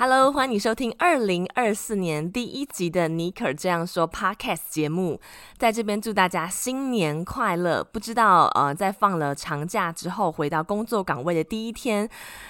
Hello，欢迎你收听二零二四年第一集的尼可这样说 Podcast 节目。在这边祝大家新年快乐！不知道呃，在放了长假之后回到工作岗位的第一天，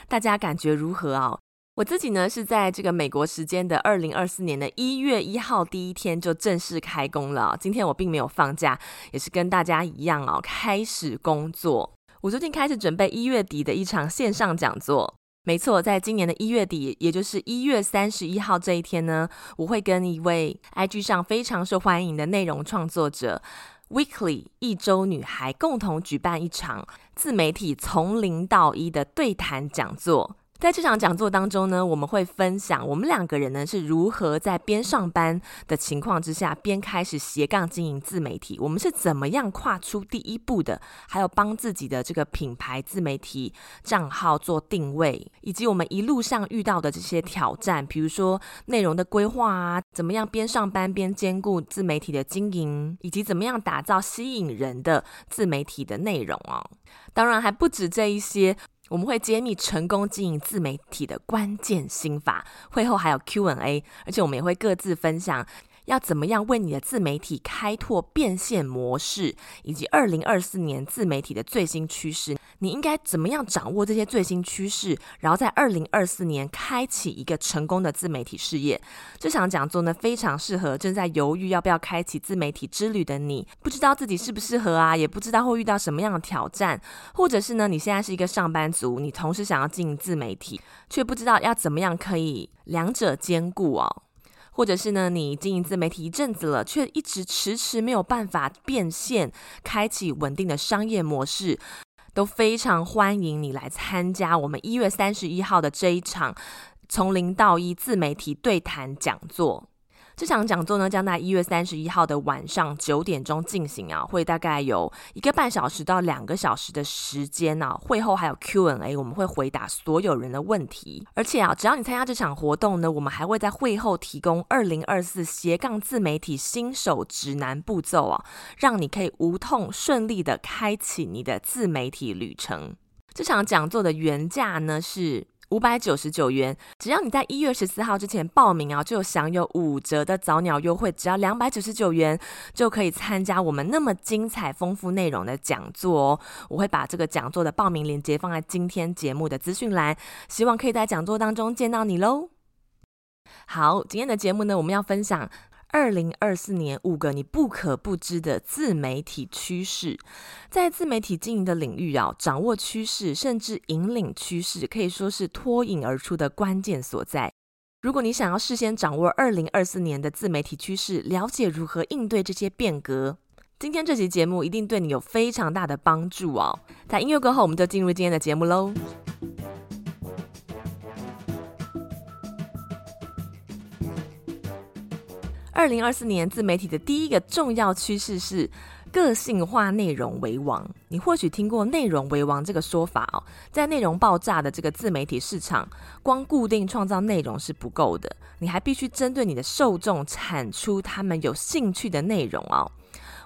大家感觉如何啊？我自己呢是在这个美国时间的二零二四年的一月一号第一天就正式开工了。今天我并没有放假，也是跟大家一样哦，开始工作。我最近开始准备一月底的一场线上讲座。没错，在今年的一月底，也就是一月三十一号这一天呢，我会跟一位 IG 上非常受欢迎的内容创作者 Weekly 一周女孩共同举办一场自媒体从零到一的对谈讲座。在这场讲座当中呢，我们会分享我们两个人呢是如何在边上班的情况之下，边开始斜杠经营自媒体。我们是怎么样跨出第一步的？还有帮自己的这个品牌自媒体账号做定位，以及我们一路上遇到的这些挑战，比如说内容的规划啊，怎么样边上班边兼顾自媒体的经营，以及怎么样打造吸引人的自媒体的内容哦。当然还不止这一些。我们会揭秘成功经营自媒体的关键心法，会后还有 Q&A，而且我们也会各自分享。要怎么样为你的自媒体开拓变现模式，以及二零二四年自媒体的最新趋势？你应该怎么样掌握这些最新趋势，然后在二零二四年开启一个成功的自媒体事业？这场讲座呢，非常适合正在犹豫要不要开启自媒体之旅的你，不知道自己适不适合啊，也不知道会遇到什么样的挑战，或者是呢，你现在是一个上班族，你同时想要经营自媒体，却不知道要怎么样可以两者兼顾哦。或者是呢，你经营自媒体一阵子了，却一直迟迟没有办法变现，开启稳定的商业模式，都非常欢迎你来参加我们一月三十一号的这一场从零到一自媒体对谈讲座。这场讲座呢，将在一月三十一号的晚上九点钟进行啊，会大概有一个半小时到两个小时的时间啊。会后还有 Q&A，我们会回答所有人的问题。而且啊，只要你参加这场活动呢，我们还会在会后提供二零二四斜杠自媒体新手指南步骤啊，让你可以无痛顺利的开启你的自媒体旅程。这场讲座的原价呢是。五百九十九元，只要你在一月十四号之前报名啊，就有享有五折的早鸟优惠，只要两百九十九元就可以参加我们那么精彩丰富内容的讲座哦。我会把这个讲座的报名链接放在今天节目的资讯栏，希望可以在讲座当中见到你喽。好，今天的节目呢，我们要分享。二零二四年五个你不可不知的自媒体趋势，在自媒体经营的领域啊，掌握趋势甚至引领趋势，可以说是脱颖而出的关键所在。如果你想要事先掌握二零二四年的自媒体趋势，了解如何应对这些变革，今天这期节目一定对你有非常大的帮助哦。在音乐过后，我们就进入今天的节目喽。二零二四年自媒体的第一个重要趋势是个性化内容为王。你或许听过“内容为王”这个说法哦，在内容爆炸的这个自媒体市场，光固定创造内容是不够的，你还必须针对你的受众产出他们有兴趣的内容哦。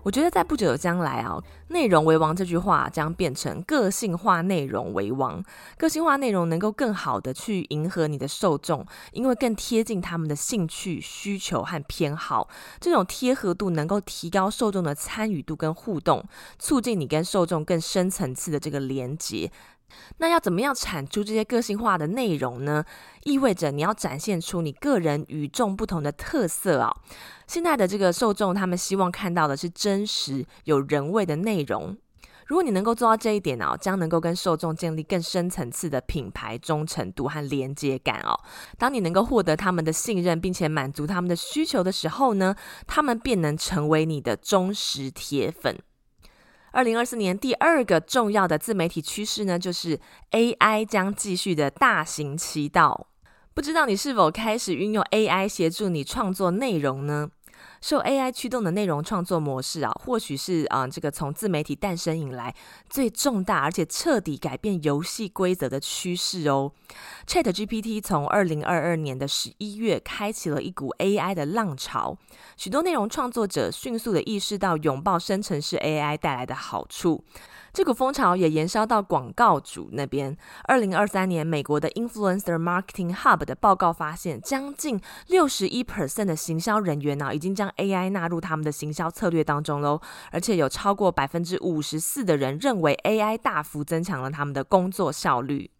我觉得在不久的将来啊，内容为王这句话将变成个性化内容为王。个性化内容能够更好的去迎合你的受众，因为更贴近他们的兴趣、需求和偏好。这种贴合度能够提高受众的参与度跟互动，促进你跟受众更深层次的这个连接。那要怎么样产出这些个性化的内容呢？意味着你要展现出你个人与众不同的特色啊！现在的这个受众，他们希望看到的是真实、有人味的内容。如果你能够做到这一点哦，将能够跟受众建立更深层次的品牌忠诚度和连接感哦。当你能够获得他们的信任，并且满足他们的需求的时候呢，他们便能成为你的忠实铁粉。二零二四年第二个重要的自媒体趋势呢，就是 AI 将继续的大行其道。不知道你是否开始运用 AI 协助你创作内容呢？受 AI 驱动的内容创作模式啊，或许是啊、这个从自媒体诞生以来最重大而且彻底改变游戏规则的趋势哦。ChatGPT 从二零二二年的十一月开启了一股 AI 的浪潮，许多内容创作者迅速的意识到拥抱生成式 AI 带来的好处。这股风潮也延烧到广告主那边。二零二三年，美国的 Influencer Marketing Hub 的报告发现，将近六十一 percent 的行销人员呢、已经将 AI 纳入他们的行销策略当中喽。而且有超过百分之五十四的人认为 AI 大幅增强了他们的工作效率。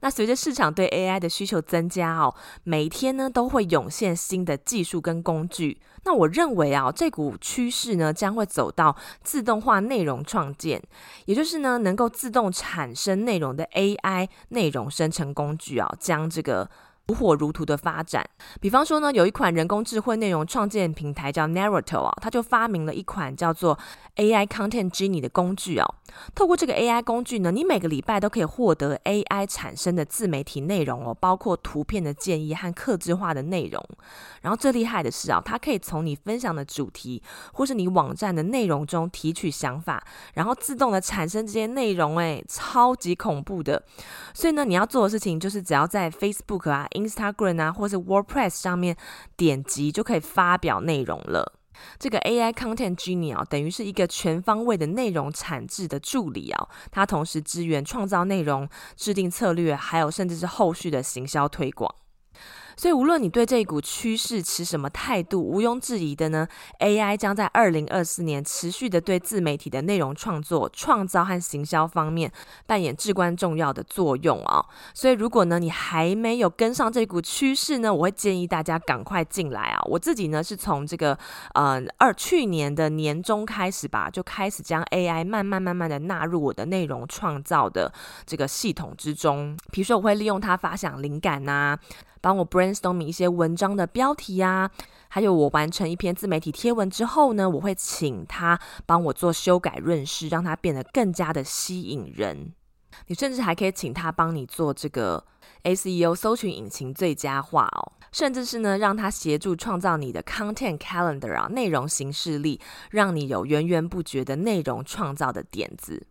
那随着市场对 AI 的需求增加哦，每天呢都会涌现新的技术跟工具。那我认为啊，这股趋势呢将会走到自动化内容创建，也就是呢能够自动产生内容的 AI 内容生成工具啊，将这个。如火如荼的发展，比方说呢，有一款人工智慧内容创建平台叫 Narrato 啊，它就发明了一款叫做 AI Content Genie 的工具啊。透过这个 AI 工具呢，你每个礼拜都可以获得 AI 产生的自媒体内容哦，包括图片的建议和客制化的内容。然后最厉害的是啊，它可以从你分享的主题或是你网站的内容中提取想法，然后自动的产生这些内容，诶，超级恐怖的。所以呢，你要做的事情就是只要在 Facebook 啊。Instagram 啊，或是 WordPress 上面点击就可以发表内容了。这个 AI Content Genie 啊，等于是一个全方位的内容产制的助理啊，它同时支援创造内容、制定策略，还有甚至是后续的行销推广。所以，无论你对这一股趋势持什么态度，毋庸置疑的呢，AI 将在二零二四年持续的对自媒体的内容创作、创造和行销方面扮演至关重要的作用啊。所以，如果呢你还没有跟上这股趋势呢，我会建议大家赶快进来啊。我自己呢是从这个呃二去年的年中开始吧，就开始将 AI 慢慢慢慢的纳入我的内容创造的这个系统之中。比如说，我会利用它发想灵感呐、啊。帮我 brainstorming 一些文章的标题啊，还有我完成一篇自媒体贴文之后呢，我会请他帮我做修改润饰，让它变得更加的吸引人。你甚至还可以请他帮你做这个 SEO 搜寻引擎最佳化哦，甚至是呢，让他协助创造你的 content calendar 啊，内容形式力，让你有源源不绝的内容创造的点子。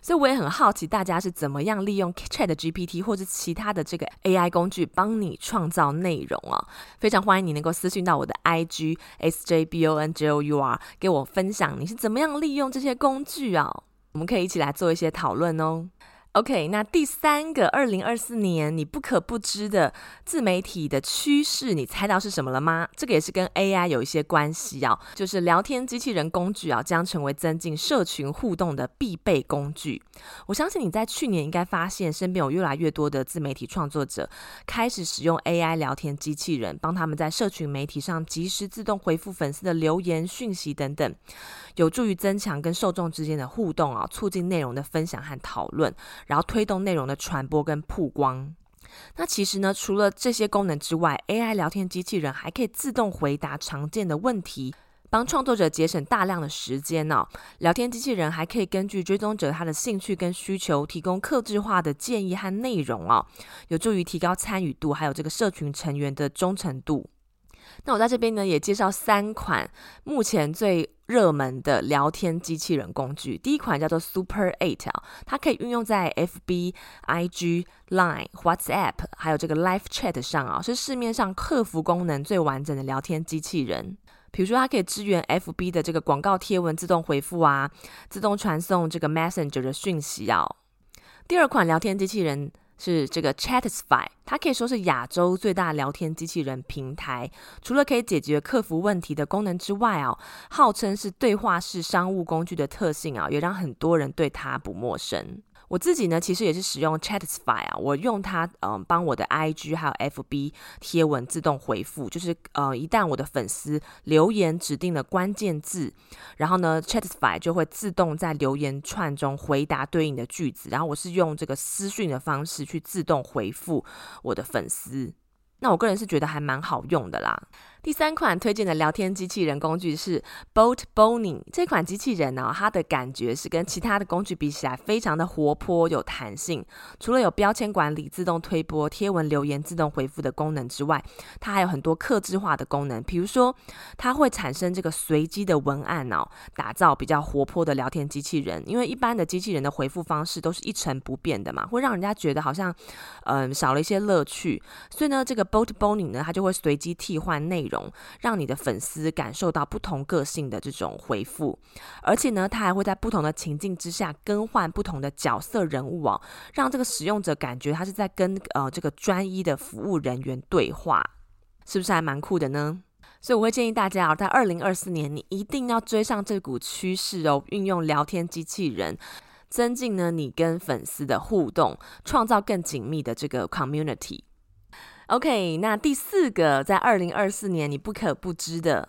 所以我也很好奇，大家是怎么样利用 ChatGPT 或者其他的这个 AI 工具帮你创造内容啊？非常欢迎你能够私信到我的 IG SJBONJOUR，给我分享你是怎么样利用这些工具啊？我们可以一起来做一些讨论哦。OK，那第三个二零二四年你不可不知的自媒体的趋势，你猜到是什么了吗？这个也是跟 AI 有一些关系啊，就是聊天机器人工具啊，将成为增进社群互动的必备工具。我相信你在去年应该发现，身边有越来越多的自媒体创作者开始使用 AI 聊天机器人，帮他们在社群媒体上及时自动回复粉丝的留言讯息等等，有助于增强跟受众之间的互动啊，促进内容的分享和讨论。然后推动内容的传播跟曝光。那其实呢，除了这些功能之外，AI 聊天机器人还可以自动回答常见的问题，帮创作者节省大量的时间、哦。聊天机器人还可以根据追踪者他的兴趣跟需求，提供客制化的建议和内容哦，有助于提高参与度，还有这个社群成员的忠诚度。那我在这边呢，也介绍三款目前最热门的聊天机器人工具。第一款叫做 Super Eight 啊，它可以运用在 FB、IG、Line、WhatsApp，还有这个 Live Chat 上啊，是市面上客服功能最完整的聊天机器人。比如说，它可以支援 FB 的这个广告贴文自动回复啊，自动传送这个 Messenger 的讯息啊。第二款聊天机器人。是这个 Chatisify，它可以说是亚洲最大聊天机器人平台。除了可以解决客服问题的功能之外哦，号称是对话式商务工具的特性啊，也让很多人对它不陌生。我自己呢，其实也是使用 Chatify 啊，我用它，嗯、帮我的 IG 还有 FB 贴文自动回复，就是呃，一旦我的粉丝留言指定了关键字，然后呢，Chatisify 就会自动在留言串中回答对应的句子，然后我是用这个私讯的方式去自动回复我的粉丝，那我个人是觉得还蛮好用的啦。第三款推荐的聊天机器人工具是 Boat Boning 这款机器人呢、它的感觉是跟其他的工具比起来非常的活泼有弹性。除了有标签管理、自动推播、贴文留言自动回复的功能之外，它还有很多客制化的功能，比如说它会产生这个随机的文案哦，打造比较活泼的聊天机器人。因为一般的机器人的回复方式都是一成不变的嘛，会让人家觉得好像嗯少了一些乐趣。所以呢，这个 Boat Boning 呢，它就会随机替换内容。让你的粉丝感受到不同个性的这种回复，而且呢，它还会在不同的情境之下更换不同的角色人物哦，让这个使用者感觉他是在跟呃这个专一的服务人员对话，是不是还蛮酷的呢？所以我会建议大家啊，在二零二四年你一定要追上这股趋势哦，运用聊天机器人，增进呢你跟粉丝的互动，创造更紧密的这个 community。OK，那第四个在二零二四年你不可不知的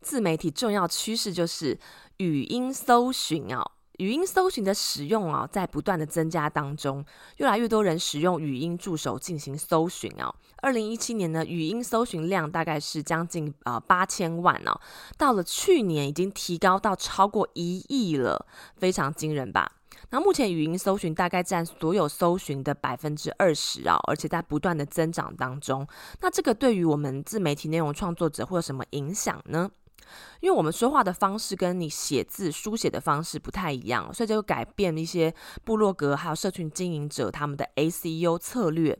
自媒体重要趋势就是语音搜寻哦。语音搜寻的使用啊，在不断的增加当中，越来越多人使用语音助手进行搜寻哦。二零一七年呢，语音搜寻量大概是将近呃八千万哦，到了去年已经提高到超过一亿了，非常惊人吧？那目前语音搜寻大概占所有搜寻的百分之二十啊，而且在不断的增长当中。那这个对于我们自媒体内容创作者会有什么影响呢？因为我们说话的方式跟你写字书写的方式不太一样，所以就改变一些部落格还有社群经营者他们的 SEO 策略。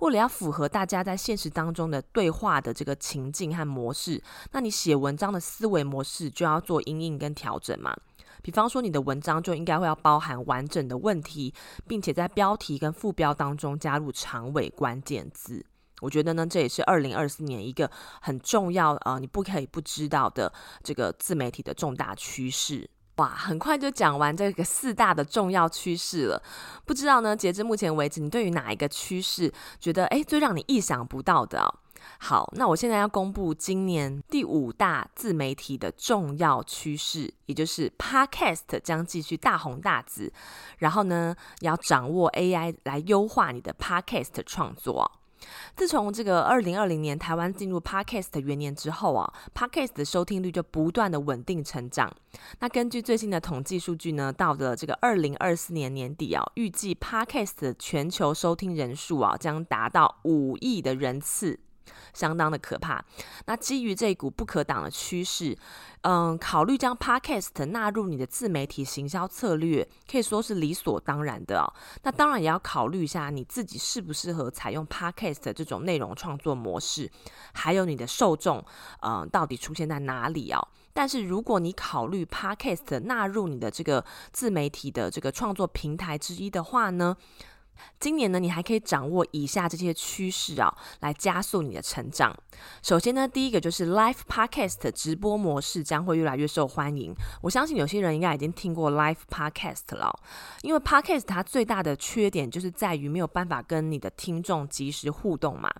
为了要符合大家在现实当中的对话的这个情境和模式，那你写文章的思维模式就要做因应跟调整嘛。比方说，你的文章就应该会要包含完整的问题，并且在标题跟副标当中加入长尾关键字。我觉得呢，这也是二零二四年一个很重要啊、你不可以不知道的这个自媒体的重大趋势。哇，很快就讲完这个四大的重要趋势了。不知道呢，截至目前为止，你对于哪一个趋势觉得诶最让你意想不到的、哦？好，那我现在要公布今年第五大自媒体的重要趋势，也就是 Podcast 将继续大红大紫。然后呢，要掌握 AI 来优化你的 Podcast 创作。自从这个二零二零年台湾进入 Podcast 元年之后啊，Podcast 的收听率就不断的稳定成长。那根据最新的统计数据呢，到了这个二零二四年年底啊，预计 Podcast 的全球收听人数啊将达到五亿的人次。相当的可怕。那基于这一股不可挡的趋势，嗯，考虑将 Podcast 纳入你的自媒体行销策略，可以说是理所当然的哦。那当然也要考虑一下你自己适不适合采用 Podcast 这种内容创作模式，还有你的受众，嗯，到底出现在哪里哦。但是如果你考虑 Podcast 纳入你的这个自媒体的这个创作平台之一的话呢，今年呢，你还可以掌握以下这些趋势啊，来加速你的成长。首先呢，第一个就是 Live Podcast 直播模式将会越来越受欢迎。我相信有些人应该已经听过 Live Podcast 了，因为 Podcast 它最大的缺点就是在于没有办法跟你的听众及时互动嘛。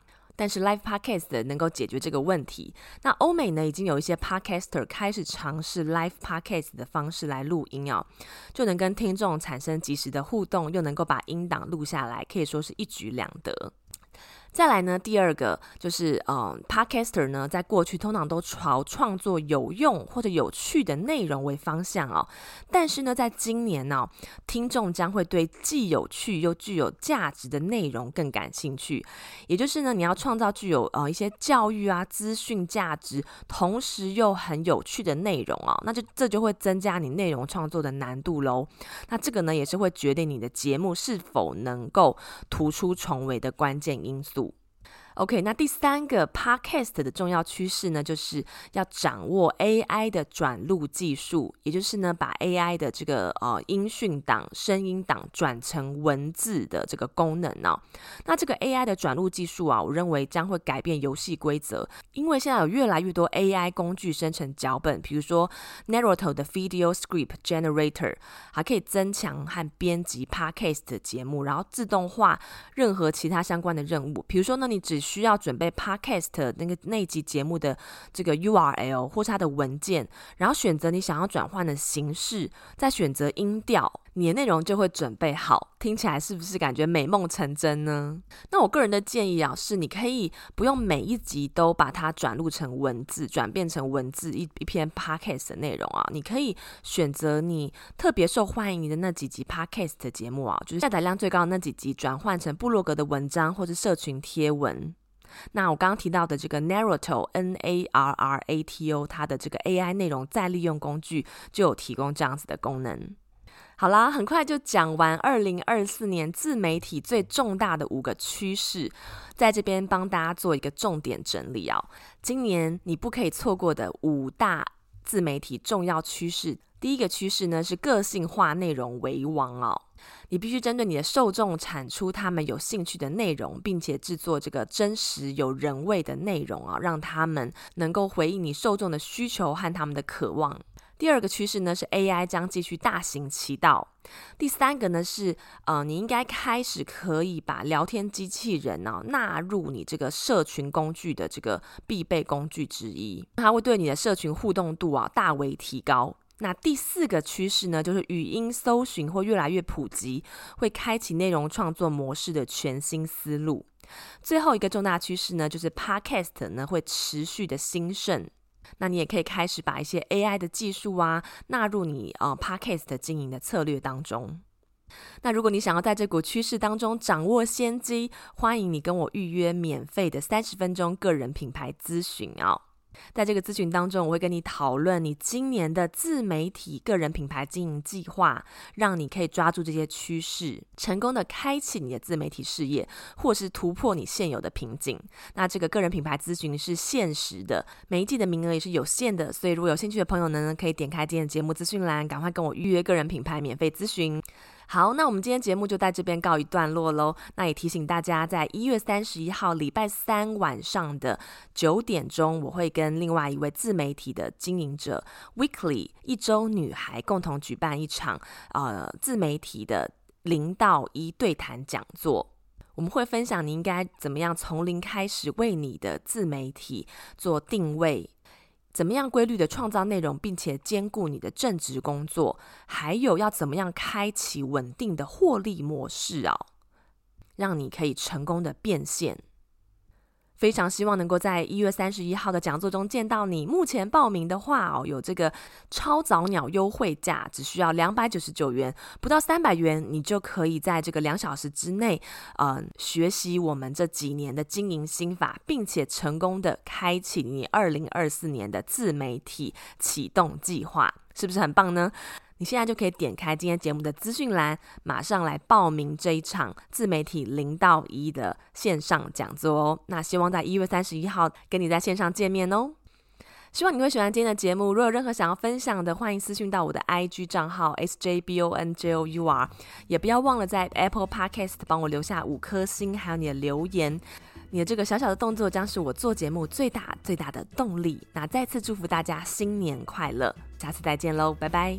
但是 Live Podcast 能够解决这个问题。那欧美呢，已经有一些 Podcaster 开始尝试 Live Podcast 的方式来录音哦，就能跟听众产生及时的互动，又能够把音档录下来，可以说是一举两得。再来呢，第二个就是，嗯，Podcaster 呢，在过去通常都朝创作有用或者有趣的内容为方向哦。但是呢，在今年呢，听众将会对既有趣又具有价值的内容更感兴趣。也就是呢，你要创造具有呃一些教育啊、资讯价值，同时又很有趣的内容哦。那就这就会增加你内容创作的难度喽。那这个呢，也是会决定你的节目是否能够突出重围的关键因素。OK，那第三个 Podcast 的重要趋势呢，就是要掌握 AI 的转录技术，也就是呢，把 AI 的这个呃音讯档、声音档转成文字的这个功能哦。那这个 AI 的转录技术啊，我认为将会改变游戏规则，因为现在有越来越多 AI 工具生成脚本，比如说 Narrato 的 Video Script Generator，还可以增强和编辑 Podcast 的节目，然后自动化任何其他相关的任务，比如说呢，你只需要准备 Podcast 那个那集节目的这个 URL 或是它的文件，然后选择你想要转换的形式，再选择音调，你的内容就会准备好。听起来是不是感觉美梦成真呢？那我个人的建议啊，是你可以不用每一集都把它转录成文字，转变成文字一一篇 Podcast 的内容啊，你可以选择你特别受欢迎的那几集 Podcast 的节目啊，就是下载量最高的那几集，转换成部落格的文章或是社群贴文。那我刚刚提到的这个 Narrato N A R R A T O，它的这个 AI 内容再利用工具就有提供这样子的功能。好啦，很快就讲完二零二四年自媒体最重大的五个趋势，在这边帮大家做一个重点整理啊。今年你不可以错过的五大自媒体重要趋势，第一个趋势呢是个性化内容为王哦。你必须针对你的受众产出他们有兴趣的内容，并且制作这个真实有人味的内容啊，让他们能够回应你受众的需求和他们的渴望。第二个趋势呢是 AI 将继续大行其道。第三个呢是呃，你应该开始可以把聊天机器人呢、纳入你这个社群工具的这个必备工具之一，它会对你的社群互动度啊大为提高。那第四个趋势呢就是语音搜寻会越来越普及，会开启内容创作模式的全新思路。最后一个重大趋势呢就是 Podcast 呢会持续的兴盛。那你也可以开始把一些 AI 的技术啊纳入你呃 Podcast 的经营的策略当中。那如果你想要在这股趋势当中掌握先机，欢迎你跟我预约免费的三十分钟个人品牌咨询哦。在这个咨询当中，我会跟你讨论你今年的自媒体个人品牌经营计划，让你可以抓住这些趋势，成功的开启你的自媒体事业，或是突破你现有的瓶颈。那这个个人品牌咨询是限时的，每一季的名额也是有限的，所以如果有兴趣的朋友呢，可以点开今天的节目资讯栏，赶快跟我预约个人品牌免费咨询。好，那我们今天节目就在这边告一段落喽。那也提醒大家，在一月三十一号礼拜三晚上的九点钟，我会跟另外一位自媒体的经营者 Weekly 一周女孩共同举办一场呃自媒体的零到一对谈讲座。我们会分享你应该怎么样从零开始为你的自媒体做定位。怎么样规律的创造内容，并且兼顾你的正职工作，还有要怎么样开启稳定的获利模式啊，让你可以成功的变现。非常希望能够在一月三十一号的讲座中见到你。目前报名的话哦，有这个超早鸟优惠价，只需要两百九十九元，不到三百元，你就可以在这个两小时之内，呃，学习我们这几年的经营心法，并且成功的开启你二零二四年的自媒体启动计划，是不是很棒呢？你现在就可以点开今天节目的资讯栏，马上来报名这一场自媒体零到一的线上讲座哦。那希望在一月三十一号跟你在线上见面哦。希望你会喜欢今天的节目。如果有任何想要分享的，欢迎私讯到我的 IG 账号 sjbonjour，也不要忘了在 Apple Podcast 帮我留下五颗星，还有你的留言。你的这个小小的动作将是我做节目最大最大的动力。那再次祝福大家新年快乐，下次再见喽，拜拜。